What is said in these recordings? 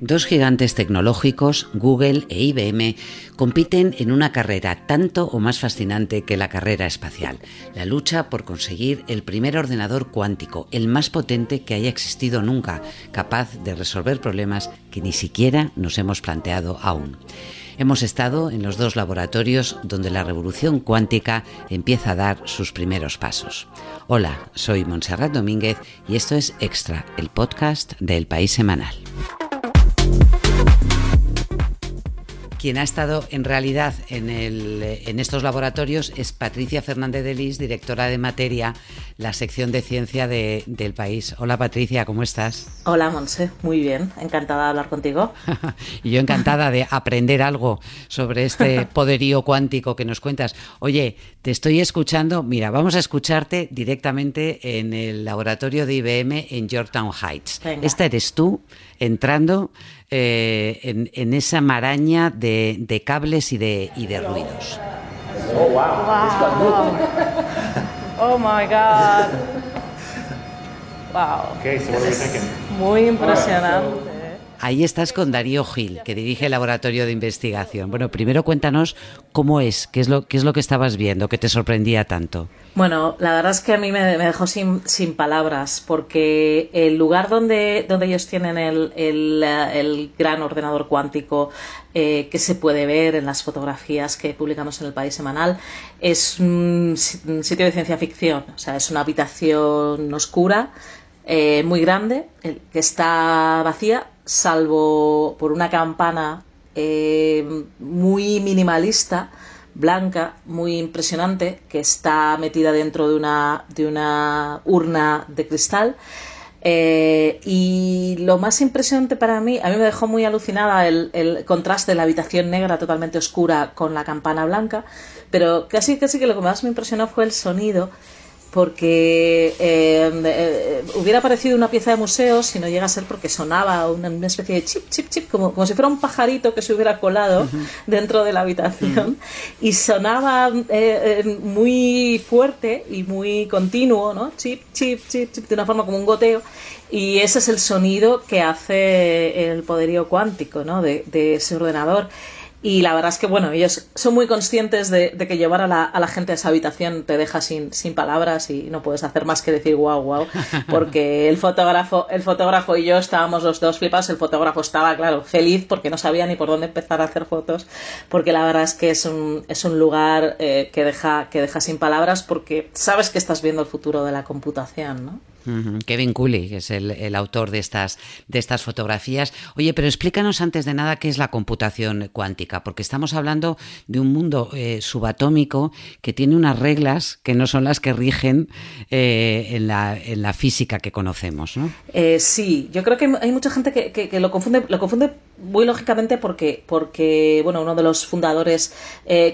Dos gigantes tecnológicos, Google e IBM, compiten en una carrera tanto o más fascinante que la carrera espacial, la lucha por conseguir el primer ordenador cuántico, el más potente que haya existido nunca, capaz de resolver problemas que ni siquiera nos hemos planteado aún. Hemos estado en los dos laboratorios donde la revolución cuántica empieza a dar sus primeros pasos. Hola, soy Montserrat Domínguez y esto es Extra, el podcast del País Semanal. Quien ha estado en realidad en, estos laboratorios es Patricia Fernández de Lis, directora de materia, la sección de ciencia del país. Hola Patricia, ¿cómo estás? Hola Monse, muy bien, encantada de hablar contigo. y yo encantada de aprender algo sobre este poderío cuántico que nos cuentas. Oye, te estoy escuchando, mira, vamos a escucharte directamente en el laboratorio de IBM en Yorktown Heights. Esta eres tú entrando eh, en, esa maraña de, cables y de, y de ruidos. Oh, wow. Oh, my God. Wow. Okay, so what are we thinking? Muy impresionante. Ahí estás con Darío Gil, que dirige el laboratorio de investigación. Bueno, primero cuéntanos cómo es, qué es lo, qué es lo que estabas viendo, que te sorprendía tanto. Bueno, la verdad es que a mí me, dejó sin, sin, palabras, porque el lugar donde, donde ellos tienen el, el, gran ordenador cuántico eh, que se puede ver en las fotografías que publicamos en el País Semanal es un sitio de ciencia ficción, o sea, es una habitación oscura eh, muy grande, que está vacía, salvo por una campana eh, muy minimalista, blanca, muy impresionante, que está metida dentro de una, de una urna de cristal. Eh, y lo más impresionante para mí, a mí me dejó muy alucinada el, el, contraste de la habitación negra totalmente oscura con la campana blanca, pero casi, casi que lo que más me impresionó fue el sonido porque eh, eh, hubiera parecido una pieza de museo si no llega a ser porque sonaba una, especie de chip, chip, chip, como, como, si fuera un pajarito que se hubiera colado dentro de la habitación y sonaba eh, muy fuerte y muy continuo, ¿no? Chip, chip, chip, chip, de una forma como un goteo. Y ese es el sonido que hace el poderío cuántico, ¿no? de, de ese ordenador. Y la verdad es que, bueno, ellos son muy conscientes de, que llevar a la, a la, gente a esa habitación te deja sin, sin palabras y no puedes hacer más que decir wow, wow, porque el fotógrafo, el fotógrafo y yo estábamos los dos flipados. El fotógrafo estaba, claro, feliz porque no sabía ni por dónde empezar a hacer fotos, porque la verdad es que es un, es un lugar eh, que, deja, que deja sin palabras porque sabes que estás viendo el futuro de la computación, ¿no? Kevin Cooley, que es el, autor de estas, de estas fotografías. Oye, pero explícanos antes de nada qué es la computación cuántica, porque estamos hablando de un mundo eh, subatómico que tiene unas reglas que no son las que rigen eh, en, la, en, la, física que conocemos, ¿no? Eh, sí, yo creo que hay mucha gente que, lo confunde, lo confunde muy lógicamente porque, porque bueno, uno de los fundadores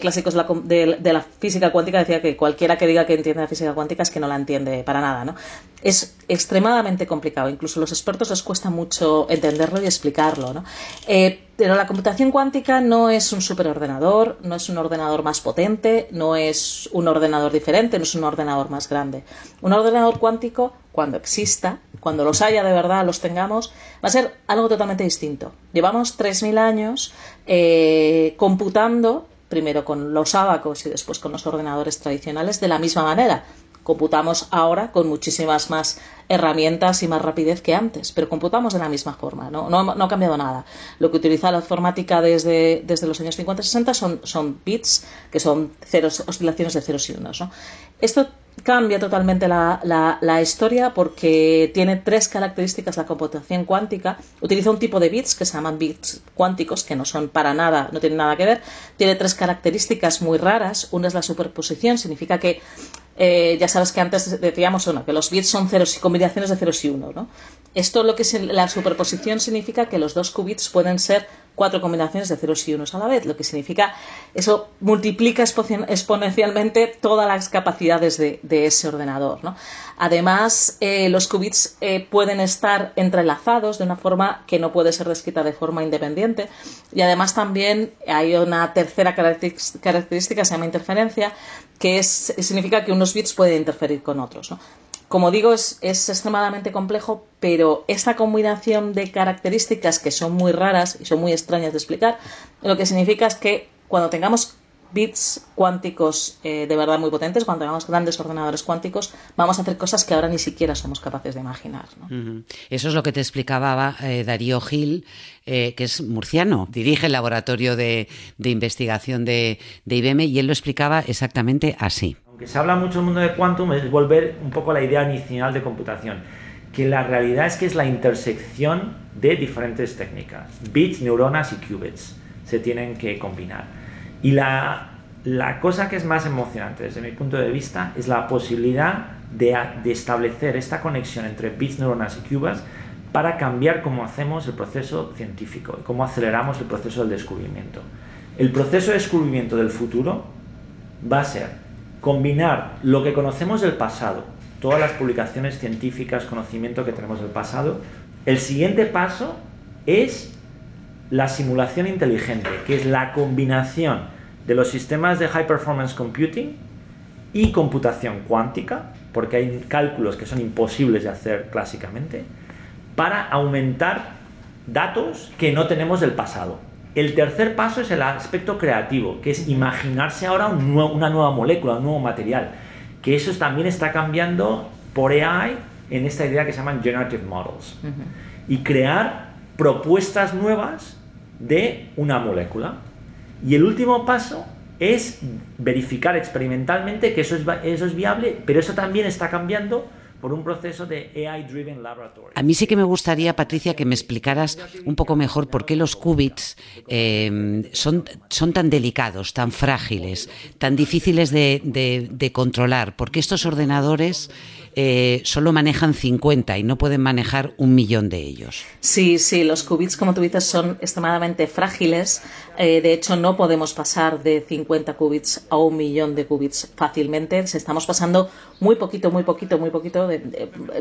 clásicos de la, física cuántica decía que cualquiera que diga que entiende la física cuántica es que no la entiende para nada, ¿no? Es extremadamente complicado. Incluso a los expertos les cuesta mucho entenderlo y explicarlo. ¿no? Eh, pero la computación cuántica no es un superordenador, no es un ordenador más potente, no es un ordenador diferente, no es un ordenador más grande. Un ordenador cuántico, cuando exista, cuando los haya de verdad, los tengamos, va a ser algo totalmente distinto. Llevamos 3.000 años eh, computando primero con los ábacos y después con los ordenadores tradicionales de la misma manera computamos ahora con muchísimas más herramientas y más rapidez que antes, pero computamos de la misma forma, no, no, ha cambiado nada. Lo que utiliza la informática desde, desde los años 50-60 son, son bits, que son ceros, oscilaciones de ceros y unos. ¿no? Esto cambia totalmente la, la, historia porque tiene tres características la computación cuántica. Utiliza un tipo de bits que se llaman bits cuánticos, que no son para nada, no tienen nada que ver. Tiene tres características muy raras. Una es la superposición, significa que eh, ya sabes que antes decíamos que los bits son ceros y combinaciones de ceros y uno. ¿no? Esto lo que es la superposición significa que los dos qubits pueden ser cuatro combinaciones de ceros y unos a la vez, lo que significa eso multiplica exponencialmente todas las capacidades de, ese ordenador. Además, eh, los qubits eh, pueden estar entrelazados de una forma que no puede ser descrita de forma independiente y además también hay una tercera característica, se llama interferencia, que es, significa que unos bits pueden interferir con otros. Como digo, es, extremadamente complejo, pero esta combinación de características que son muy raras y son muy extrañas de explicar, lo que significa es que cuando tengamos bits cuánticos eh, de verdad muy potentes, cuando tengamos grandes ordenadores cuánticos, vamos a hacer cosas que ahora ni siquiera somos capaces de imaginar. Eso es lo que te explicaba eh, Darío Gil, eh, que es murciano, dirige el laboratorio de, investigación de, IBM y él lo explicaba exactamente así. Aunque se habla mucho del mundo de quantum, es volver un poco a la idea inicial de computación que la realidad es que es la intersección de diferentes técnicas. Bits, neuronas y qubits se tienen que combinar. Y la, cosa que es más emocionante desde mi punto de vista es la posibilidad de, establecer esta conexión entre bits, neuronas y qubits para cambiar cómo hacemos el proceso científico y cómo aceleramos el proceso del descubrimiento. El proceso de descubrimiento del futuro va a ser combinar lo que conocemos del pasado, todas las publicaciones científicas, conocimiento que tenemos del pasado. El siguiente paso es la simulación inteligente, que es la combinación de los sistemas de High Performance Computing y computación cuántica, porque hay cálculos que son imposibles de hacer clásicamente, para aumentar datos que no tenemos del pasado. El tercer paso es el aspecto creativo, que es imaginarse ahora una nueva molécula, un nuevo material, que eso también está cambiando por AI en esta idea que se llaman Generative Models, y crear propuestas nuevas de una molécula. Y el último paso es verificar experimentalmente que eso es, eso es viable, pero eso también está cambiando por un proceso de AI-driven laboratory. A mí sí que me gustaría, Patricia, que me explicaras un poco mejor por qué los qubits eh, son, son tan delicados, tan frágiles, tan difíciles de, de, de controlar, porque estos ordenadores eh, solo manejan 50 y no pueden manejar un millón de ellos. Sí, sí, los qubits, como tú dices, son extremadamente frágiles. Eh, de hecho, no podemos pasar de 50 qubits a un millón de qubits fácilmente. Se estamos pasando muy poquito, muy poquito, muy poquito,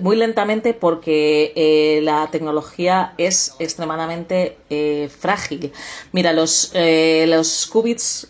muy lentamente porque eh, la tecnología es extremadamente frágil. Mira, los, los qubits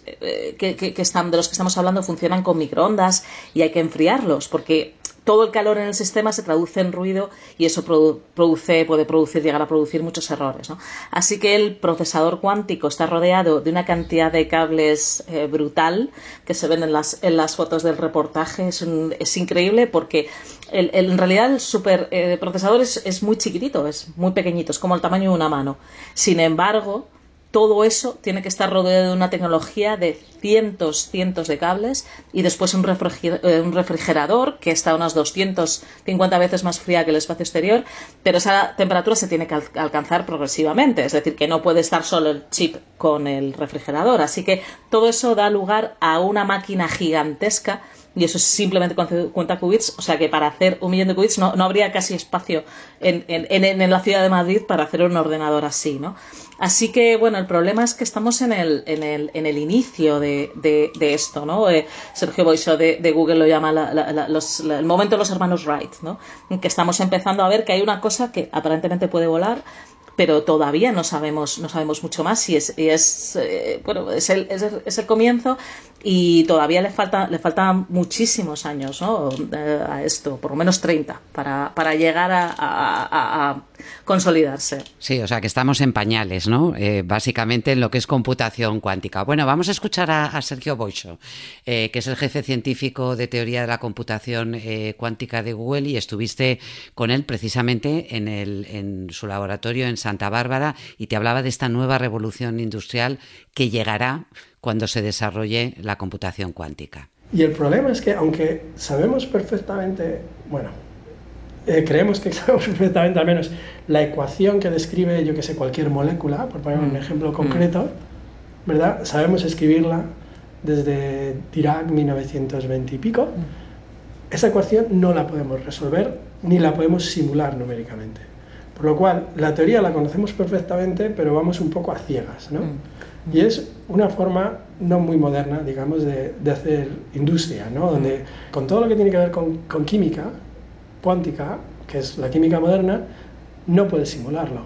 que, están, de los que estamos hablando funcionan con microondas y hay que enfriarlos porque todo el calor en el sistema se traduce en ruido y eso produce, puede producir, llegar a producir muchos errores. Así que el procesador cuántico está rodeado de una cantidad de cables eh, brutal que se ven en las, en las fotos del reportaje. Es, increíble porque en realidad el superprocesador eh, es, es muy chiquitito, es muy pequeñito, es como el tamaño de una mano. Sin embargo, todo eso tiene que estar rodeado de una tecnología de cientos, cientos de cables y después un, eh, refrigerador que está unas 250 veces más fría que el espacio exterior, pero esa temperatura se tiene que alcanzar progresivamente, es decir, que no puede estar solo el chip con el refrigerador. Así que todo eso da lugar a una máquina gigantesca y eso es simplemente con 50 qubits, o sea que para hacer un millón de qubits no, no habría casi espacio en, en, en, la ciudad de Madrid para hacer un ordenador así, ¿no? Así que, bueno, el problema es que estamos en el, en el, en el inicio de, de, esto, ¿no? Eh, Sergio Boiso de, Google lo llama el momento de los hermanos Wright, ¿no? Que estamos empezando a ver que hay una cosa que aparentemente puede volar, pero todavía no sabemos, no sabemos mucho más y es, es eh, bueno, es el, es, el, comienzo y todavía le falta, le faltan muchísimos años ¿no? Eh, a esto, por lo menos 30, para, para llegar a, consolidarse. Sí, o sea que estamos en pañales, ¿no? Eh, básicamente en lo que es computación cuántica. Bueno, vamos a escuchar a, Sergio Boixo, que es el jefe científico de teoría de la computación cuántica de Google y estuviste con él precisamente en, el, en su laboratorio en Santa Bárbara y te hablaba de esta nueva revolución industrial que llegará cuando se desarrolle la computación cuántica. Y el problema es que aunque sabemos perfectamente, bueno, eh, creemos que sabemos perfectamente al menos la ecuación que describe, yo que sé, cualquier molécula, por poner un mm. ejemplo mm. concreto, ¿verdad? Sabemos escribirla desde Dirac 1920 y pico. Mm. Esa ecuación no la podemos resolver ni la podemos simular numéricamente. Por lo cual, la teoría la conocemos perfectamente, pero vamos un poco a ciegas, ¿no? Mm. Y es una forma no muy moderna, digamos, de, hacer industria, ¿no? Donde con todo lo que tiene que ver con, con, química cuántica, que es la química moderna, no puedes simularlo.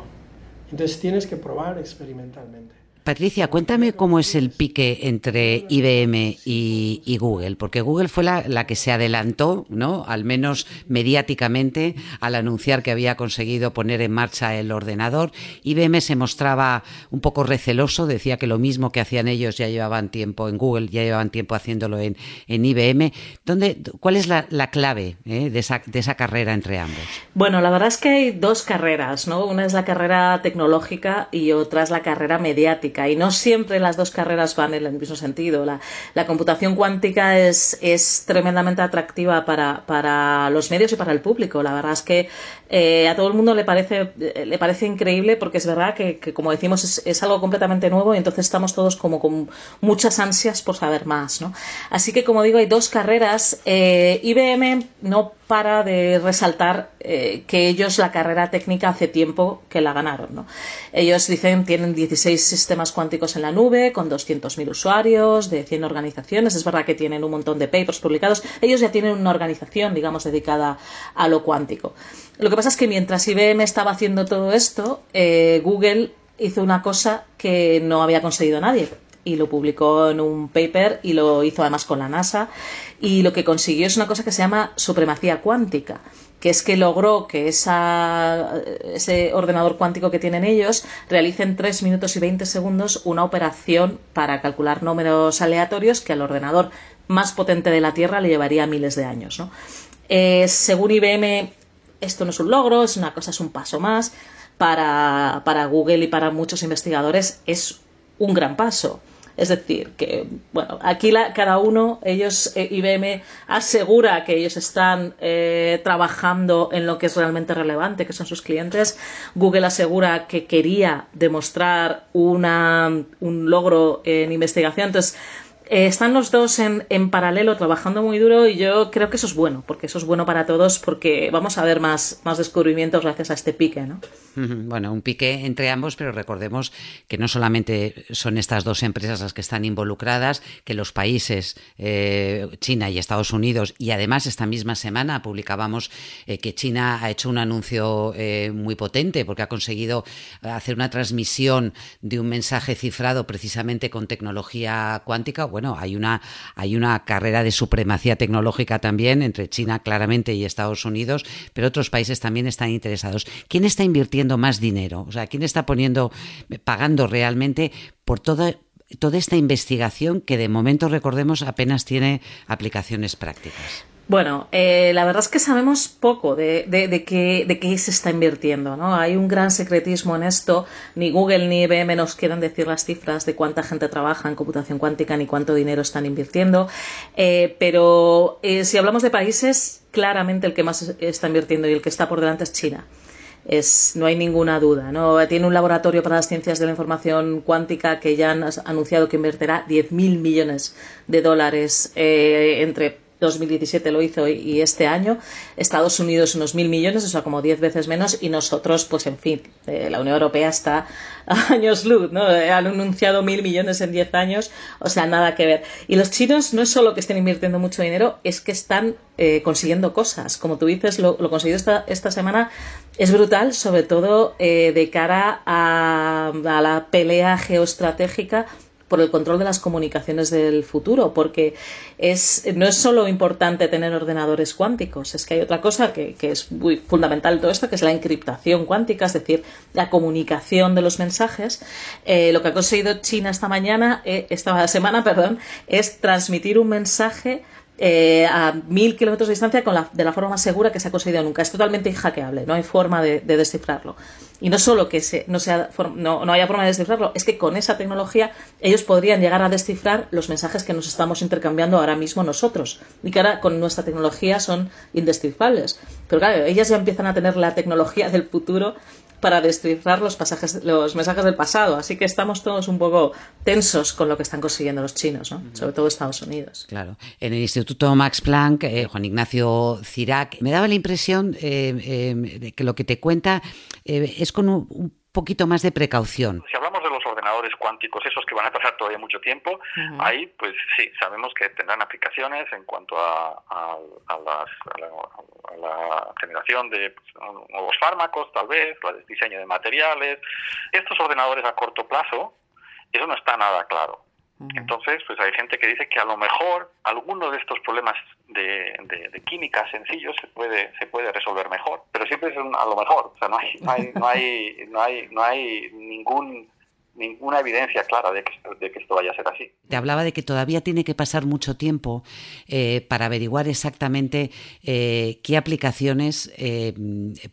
Entonces tienes que probar experimentalmente. Patricia, cuéntame cómo es el pique entre IBM y, Google, porque Google fue la, que se adelantó, ¿no? Al menos mediáticamente, al anunciar que había conseguido poner en marcha el ordenador. IBM se mostraba un poco receloso, decía que lo mismo que hacían ellos ya llevaban tiempo en Google, ya llevaban tiempo haciéndolo en, IBM. ¿Dónde, ¿Cuál es la, clave eh, de, esa, de esa carrera entre ambos? Bueno, la verdad es que hay dos carreras, ¿no? Una es la carrera tecnológica y otra es la carrera mediática. Y no siempre las dos carreras van en el mismo sentido. La, computación cuántica es, es tremendamente atractiva para, para, los medios y para el público. La verdad es que eh, a todo el mundo le parece, le parece increíble porque es verdad que, como decimos, es, es, algo completamente nuevo y entonces estamos todos como con muchas ansias por saber más, ¿no? Así que, como digo, hay dos carreras. Eh, IBM no para de resaltar eh, que ellos la carrera técnica hace tiempo que la ganaron. ¿no? Ellos dicen tienen 16 sistemas cuánticos en la nube con 200.000 usuarios de 100 organizaciones. Es verdad que tienen un montón de papers publicados. Ellos ya tienen una organización, digamos, dedicada a lo cuántico. Lo que pasa es que mientras IBM estaba haciendo todo esto, eh, Google hizo una cosa que no había conseguido nadie y lo publicó en un paper y lo hizo además con la NASA y lo que consiguió es una cosa que se llama supremacía cuántica que es que logró que ese ordenador cuántico que tienen ellos realice en 3 minutos y 20 segundos una operación para calcular números aleatorios que al ordenador más potente de la Tierra le llevaría miles de años. Eh, según IBM, esto no es un logro, es una cosa, es un paso más. Para, para Google y para muchos investigadores es un gran paso. Es decir, que, bueno, aquí cada uno, ellos, eh, IBM asegura que ellos están eh, trabajando en lo que es realmente relevante, que son sus clientes. Google asegura que quería demostrar una, un logro en investigación. Entonces, eh, están los dos en, en, paralelo trabajando muy duro y yo creo que eso es bueno, porque eso es bueno para todos, porque vamos a ver más, más descubrimientos gracias a este pique, ¿no? Bueno, un pique entre ambos, pero recordemos que no solamente son estas dos empresas las que están involucradas, que los países, eh, China y Estados Unidos, y además esta misma semana publicábamos eh, que China ha hecho un anuncio muy potente porque ha conseguido hacer una transmisión de un mensaje cifrado precisamente con tecnología cuántica bueno, hay una, hay una carrera de supremacía tecnológica también entre China claramente y Estados Unidos, pero otros países también están interesados. ¿Quién está invirtiendo más dinero? O sea, ¿quién está poniendo, pagando realmente por toda, toda esta investigación que de momento, recordemos, apenas tiene aplicaciones prácticas? Bueno, eh, la verdad es que sabemos poco de, de, qué, se está invirtiendo. ¿no? Hay un gran secretismo en esto. Ni Google ni IBM nos quieren decir las cifras de cuánta gente trabaja en computación cuántica ni cuánto dinero están invirtiendo. Eh, pero eh, si hablamos de países, claramente el que más está invirtiendo y el que está por delante es China. Es, no hay ninguna duda. ¿no? Tiene un laboratorio para las ciencias de la información cuántica que ya han anunciado que invertirá 10.000 millones de dólares entre 2017 lo hizo y este año. Estados Unidos unos mil millones, o sea, como diez veces menos, y nosotros, pues en fin, eh, la Unión Europea está a años luz, ¿no? Eh, han anunciado mil millones en diez años, o sea, nada que ver. Y los chinos no es solo que estén invirtiendo mucho dinero, es que están eh, consiguiendo cosas. Como tú dices, lo, lo conseguido esta, esta semana es brutal, sobre todo de cara a la pelea geoestratégica por el control de las comunicaciones del futuro, porque es, no es solo importante tener ordenadores cuánticos, es que hay otra cosa que, es muy fundamental en todo esto, que es la encriptación cuántica, es decir, la comunicación de los mensajes. Eh, lo que ha conseguido China esta mañana, eh, esta semana, perdón, es transmitir un mensaje eh, a mil kilómetros de distancia con la, de la forma más segura que se ha conseguido nunca. Es totalmente hackeable, no hay forma de, descifrarlo. Y no solo que no, sea, no, no, haya forma de descifrarlo, es que con esa tecnología ellos podrían llegar a descifrar los mensajes que nos estamos intercambiando ahora mismo nosotros y que ahora con nuestra tecnología son indescifrables. Pero claro, ellas ya empiezan a tener la tecnología del futuro para descifrar los, pasajes, los mensajes del pasado. Así que estamos todos un poco tensos con lo que están consiguiendo los chinos, ¿no? sobre todo Estados Unidos. Claro. En el Instituto Max Planck, eh, Juan Ignacio Cirac, me daba la impresión eh, eh, de que lo que te cuenta es con un, poquito más de precaución. Si hablamos de ordenadores cuánticos, esos que van a pasar todavía mucho tiempo, ahí pues sí, sabemos que tendrán aplicaciones en cuanto a, la, generación de pues, nuevos fármacos, tal vez, el diseño de materiales. Estos ordenadores a corto plazo Eso no está nada claro. Entonces, pues hay gente que dice que a lo mejor alguno de estos problemas de, de, química sencillos se puede se puede resolver mejor, pero siempre es a lo mejor. O sea, no hay no hay no hay no hay, no hay ningún ninguna evidencia clara de que, esto vaya a ser así. Te hablaba de que todavía tiene que pasar mucho tiempo eh, para averiguar exactamente eh, qué aplicaciones eh,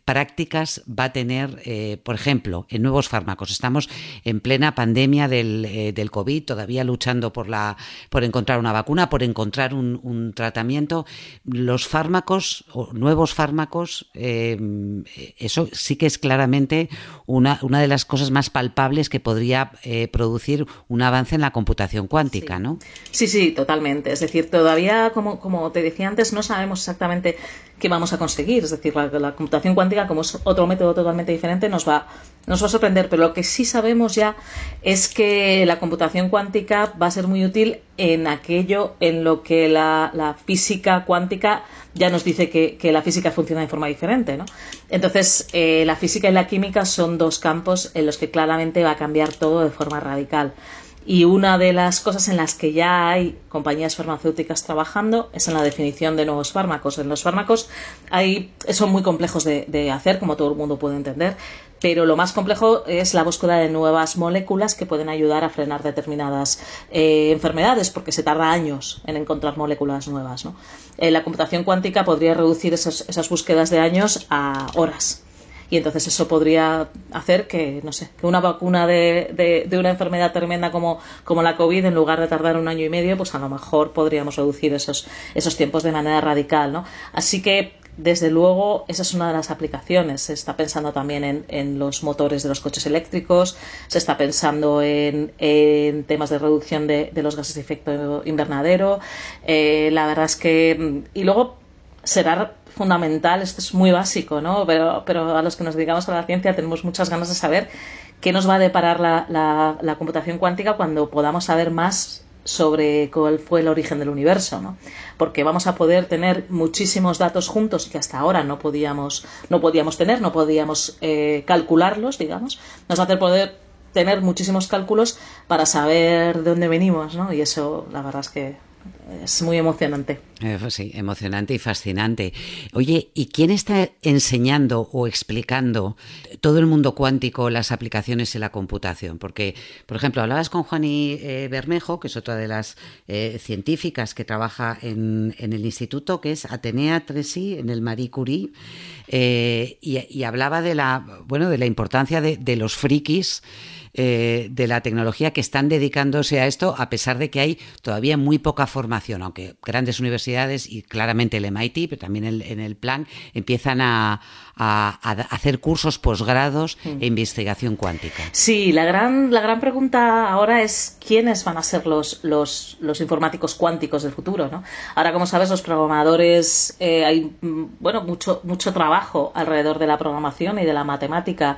prácticas va a tener, por ejemplo, en nuevos fármacos. Estamos en plena pandemia del, COVID, todavía luchando por, la, por encontrar una vacuna, por encontrar un, un tratamiento. Los fármacos, o nuevos fármacos, eso sí que es claramente una, una de las cosas más palpables que podría eh, producir un avance en la computación cuántica, ¿no? Sí, sí, totalmente. Es decir, todavía, como, como te decía antes, no sabemos exactamente qué vamos a conseguir. Es decir, la, computación cuántica, como es otro método totalmente diferente, nos va, nos va a sorprender. Pero lo que sí sabemos ya es que la computación cuántica va a ser muy útil en aquello en lo que la, física cuántica ya nos dice que, la física funciona de forma diferente. ¿no? Entonces, eh, la física y la química son dos campos en los que claramente va a cambiar todo de forma radical. Y una de las cosas en las que ya hay compañías farmacéuticas trabajando es en la definición de nuevos fármacos. En los fármacos hay, son muy complejos de, hacer, como todo el mundo puede entender, pero lo más complejo es la búsqueda de nuevas moléculas que pueden ayudar a frenar determinadas eh, enfermedades, porque se tarda años en encontrar moléculas nuevas. ¿no? Eh, la computación cuántica podría reducir esas búsquedas de años a horas y entonces eso podría hacer que, no sé, que una vacuna de, de, una enfermedad tremenda como, como la COVID, en lugar de tardar un año y medio, pues a lo mejor podríamos reducir esos, esos tiempos de manera radical, ¿no? Así que desde luego, esa es una de las aplicaciones. Se está pensando también en, en los motores de los coches eléctricos, se está pensando en, en temas de reducción de, de, los gases de efecto invernadero. Eh, la verdad es que. Y luego será fundamental, esto es muy básico, ¿no? Pero, pero a los que nos dedicamos a la ciencia tenemos muchas ganas de saber qué nos va a deparar la, la, computación cuántica cuando podamos saber más sobre cuál fue el origen del universo, ¿no? Porque vamos a poder tener muchísimos datos juntos que hasta ahora no podíamos, no podíamos tener, no podíamos eh, calcularlos, digamos. Nos va a hacer poder tener muchísimos cálculos para saber de dónde venimos, ¿no? Y eso, la verdad es que es muy emocionante. Eh, pues sí, emocionante y fascinante. Oye, ¿y quién está enseñando o explicando todo el mundo cuántico, las aplicaciones y la computación? Porque, por ejemplo, hablabas con Juani eh, Bermejo, que es otra de las eh, científicas que trabaja en, el instituto, que es Atenea Tresi, en el Marie Curie, y, hablaba de la, bueno, de la importancia de, de los frikis eh, de la tecnología que están dedicándose a esto, a pesar de que hay todavía muy poca formación, aunque grandes universidades y claramente el MIT, pero también en el plan, empiezan a, hacer cursos posgrados mm. e investigación cuántica. Sí, la gran, la gran pregunta ahora es quiénes van a ser los, los, los informáticos cuánticos del futuro. ¿no? Ahora, como sabes, los programadores, eh, hay mm, bueno, mucho, mucho trabajo alrededor de la programación y de la matemática.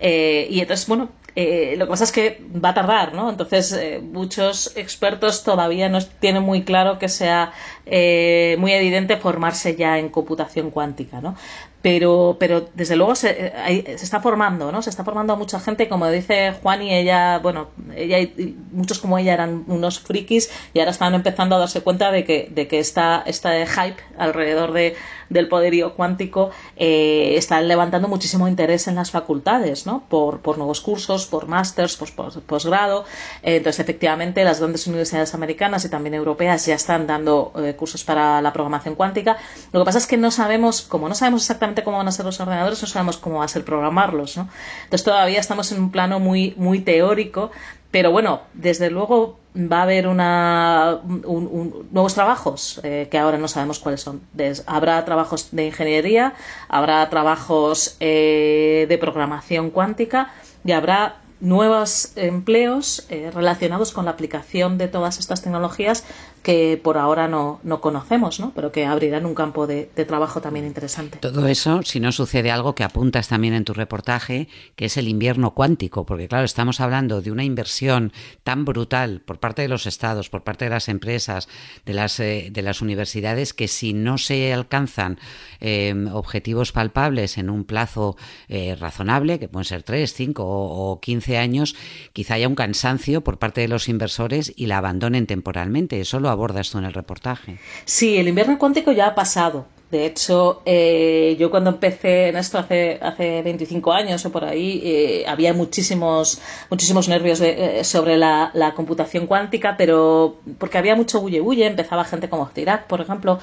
Eh, y entonces, bueno, eh, lo que pasa es que va a tardar, ¿no? Entonces, eh, muchos expertos todavía no tienen muy claro que sea eh, muy evidente formarse ya en computación cuántica, ¿no? Pero, pero desde luego se, se, está formando, ¿no? Se está formando a mucha gente, como dice Juan y ella, bueno, ella y muchos como ella eran unos frikis y ahora están empezando a darse cuenta de que, de que esta, este hype alrededor de, del poderío cuántico eh, está levantando muchísimo interés en las facultades, ¿no? Por, por nuevos cursos, por másters, por, posgrado. Eh, entonces, efectivamente, las grandes universidades americanas y también europeas ya están dando eh, cursos para la programación cuántica. Lo que pasa es que no sabemos, como no sabemos exactamente cómo van a ser los ordenadores, no sabemos cómo va a ser programarlos, ¿no? Entonces todavía estamos en un plano muy, muy teórico, pero bueno, desde luego va a haber una, nuevos trabajos eh, que ahora no sabemos cuáles son. habrá trabajos de ingeniería, habrá trabajos eh, de programación cuántica y habrá nuevos empleos eh, relacionados con la aplicación de todas estas tecnologías que por ahora no, no conocemos, ¿no? pero que abrirán un campo de, trabajo también interesante. Todo eso, si no sucede algo que apuntas también en tu reportaje, que es el invierno cuántico, porque claro, estamos hablando de una inversión tan brutal por parte de los estados, por parte de las empresas, de las, eh, de las universidades, que si no se alcanzan eh, objetivos palpables en un plazo eh, razonable, que pueden ser 3, 5 o, 15 años, quizá haya un cansancio por parte de los inversores y la abandonen temporalmente. Eso lo abordas tú en el reportaje. Sí, el invierno cuántico ya ha pasado. De hecho, eh, yo cuando empecé en esto hace, hace 25 años o por ahí, eh, había muchísimos, muchísimos nervios sobre la, computación cuántica, pero porque había mucho bulle bulle, empezaba gente como Dirac, por ejemplo,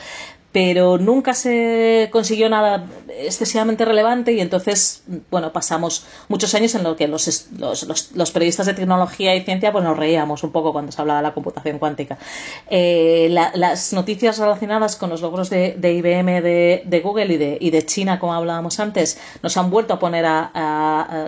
pero nunca se consiguió nada excesivamente relevante y entonces, bueno, pasamos muchos años en los que los, los, periodistas de tecnología y ciencia pues nos reíamos un poco cuando se hablaba de la computación cuántica. Eh, las noticias relacionadas con los logros de, IBM, de, Google y de, y de China, como hablábamos antes, nos han vuelto a poner a,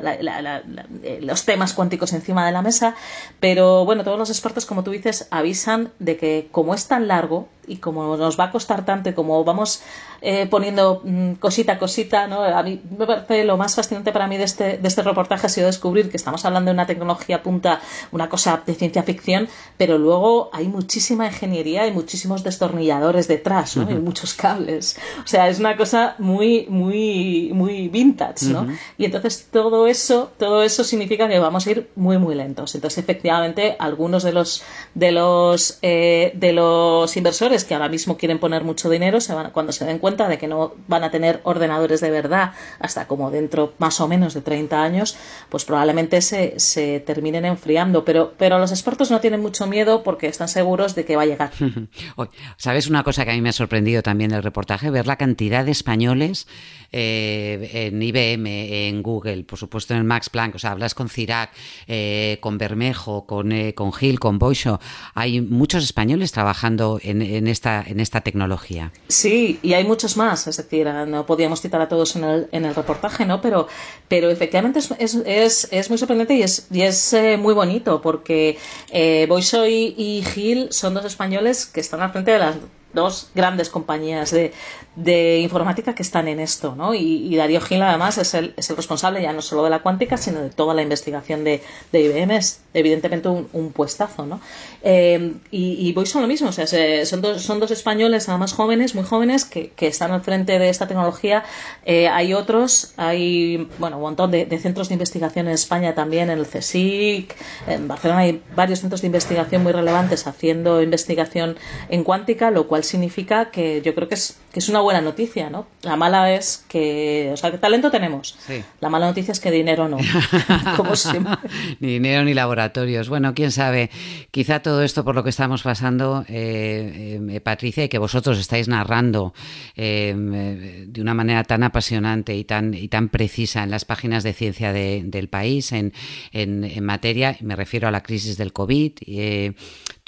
los temas cuánticos encima de la mesa, pero bueno, todos los expertos, como tú dices, avisan de que como es tan largo y como nos va a costar tanto como vamos eh, poniendo mm, cosita a cosita, ¿no? A mí me parece lo más fascinante para mí de este, de este reportaje ha sido descubrir que estamos hablando de una tecnología punta, una cosa de ciencia ficción, pero luego hay muchísima ingeniería y muchísimos destornilladores detrás, ¿no? Y muchos cables. O sea, es una cosa muy, muy, muy vintage, ¿no? Y entonces todo eso, todo eso significa que vamos a ir muy, muy lentos. Entonces, efectivamente, algunos de los, de los, eh, de los inversores que ahora mismo quieren poner mucho dinero se van, cuando se den cuenta de que no van a tener ordenadores de verdad hasta como dentro más o menos de 30 años, pues probablemente se, se terminen enfriando. Pero, pero los expertos no tienen mucho miedo porque están seguros de que va a llegar. ¿Sabes una cosa que a mí me ha sorprendido también del reportaje? Ver la cantidad de españoles eh, en IBM, en Google, por supuesto en el Max Planck, o sea, hablas con Cirac, eh, con Bermejo, con, eh, con Gil, con Boisho. Hay muchos españoles trabajando en, esta, en esta tecnología. Sí, y hay muchos más, es decir, no podíamos citar a todos en el, en el reportaje, ¿no? Pero, pero efectivamente es, es, es, muy sorprendente y es, y es eh, muy bonito porque eh, Boiso y, y Gil son dos españoles que están al frente de las dos grandes compañías de, de, informática que están en esto, ¿no? Y, Darío Gil además es el, es el, responsable ya no solo de la cuántica, sino de toda la investigación de, de IBM. Es evidentemente un, un puestazo, ¿no? Eh, y, y son lo mismo, o sea, son, dos, son dos españoles, además jóvenes, muy jóvenes, que, que están al frente de esta tecnología. Eh, hay otros, hay, bueno, un montón de, de, centros de investigación en España también, en el CSIC, en Barcelona hay varios centros de investigación muy relevantes haciendo investigación en cuántica, lo cual significa que yo creo que es, que es una buena noticia, ¿no? La mala es que, o sea, que talento tenemos. La mala noticia es que dinero no, como siempre. ni dinero ni laboratorios. Bueno, quién sabe, quizá todo esto por lo que estamos pasando, eh, eh, Patricia, y que vosotros estáis narrando eh, de una manera tan apasionante y tan, y tan precisa en las páginas de ciencia del país, en, en, en, materia, me refiero a la crisis del COVID,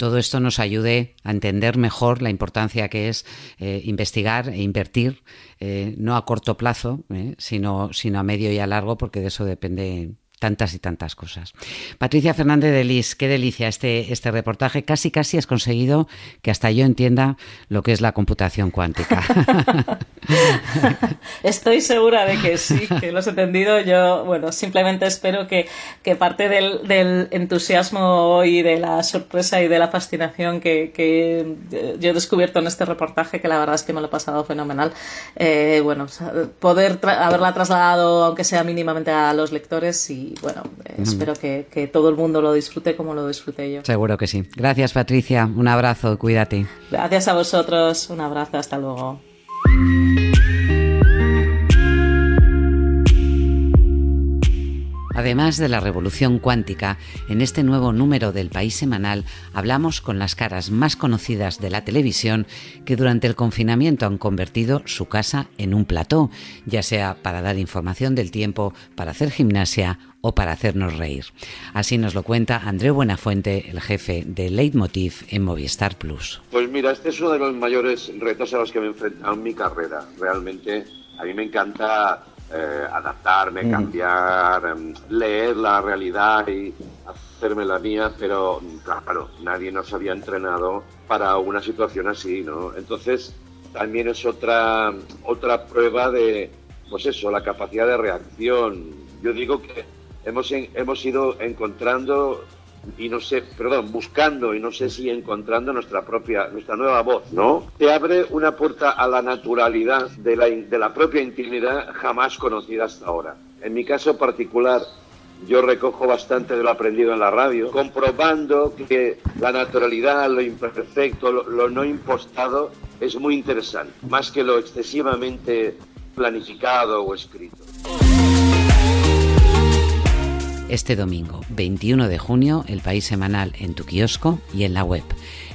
todo esto nos ayude a entender mejor la importancia que es eh, investigar e invertir, eh, no a corto plazo, eh, sino, sino a medio y a largo, porque de eso depende tantas y tantas cosas. Patricia Fernández de Lis, qué delicia este, este reportaje. Casi, casi has conseguido que hasta yo entienda lo que es la computación cuántica. Estoy segura de que sí, que lo has entendido. Yo, bueno, simplemente espero que, que parte del, del, entusiasmo y de la sorpresa y de la fascinación que, que, yo he descubierto en este reportaje, que la verdad es que me lo he pasado fenomenal, eh, bueno, poder haberla trasladado, aunque sea mínimamente a los lectores y y bueno, espero que, que, todo el mundo lo disfrute como lo disfrute yo. Seguro que sí. Gracias Patricia, un abrazo, cuídate. Gracias a vosotros, un abrazo, hasta luego. Además de la revolución cuántica, en este nuevo número del País Semanal hablamos con las caras más conocidas de la televisión que durante el confinamiento han convertido su casa en un plató, ya sea para dar información del tiempo, para hacer gimnasia o para hacernos reír. Así nos lo cuenta Andreu Buenafuente, el jefe de Leitmotiv en Movistar Plus. Pues mira, este es uno de los mayores retos a los que me he enfrentado en mi carrera. Realmente a mí me encanta eh, adaptarme, cambiar, em, leer la realidad y hacerme la mía, pero claro, nadie nos había entrenado para una situación así, ¿no? Entonces, también es otra, otra prueba de, pues eso, la capacidad de reacción. Yo digo que hemos, hemos ido encontrando y no sé, perdón, buscando y no sé si encontrando nuestra propia, nuestra nueva voz, ¿no? Te abre una puerta a la naturalidad de la, de la propia intimidad jamás conocida hasta ahora. En mi caso particular, yo recojo bastante de lo aprendido en la radio, comprobando que la naturalidad, lo imperfecto, lo, no impostado es muy interesante, más que lo excesivamente planificado o escrito. Este domingo, 21 de junio, El País Semanal en tu kiosco y en la web.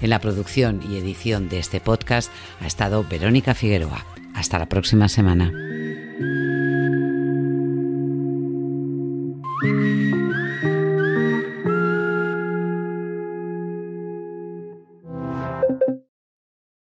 En la producción y edición de este podcast ha estado Verónica Figueroa. Hasta la próxima semana.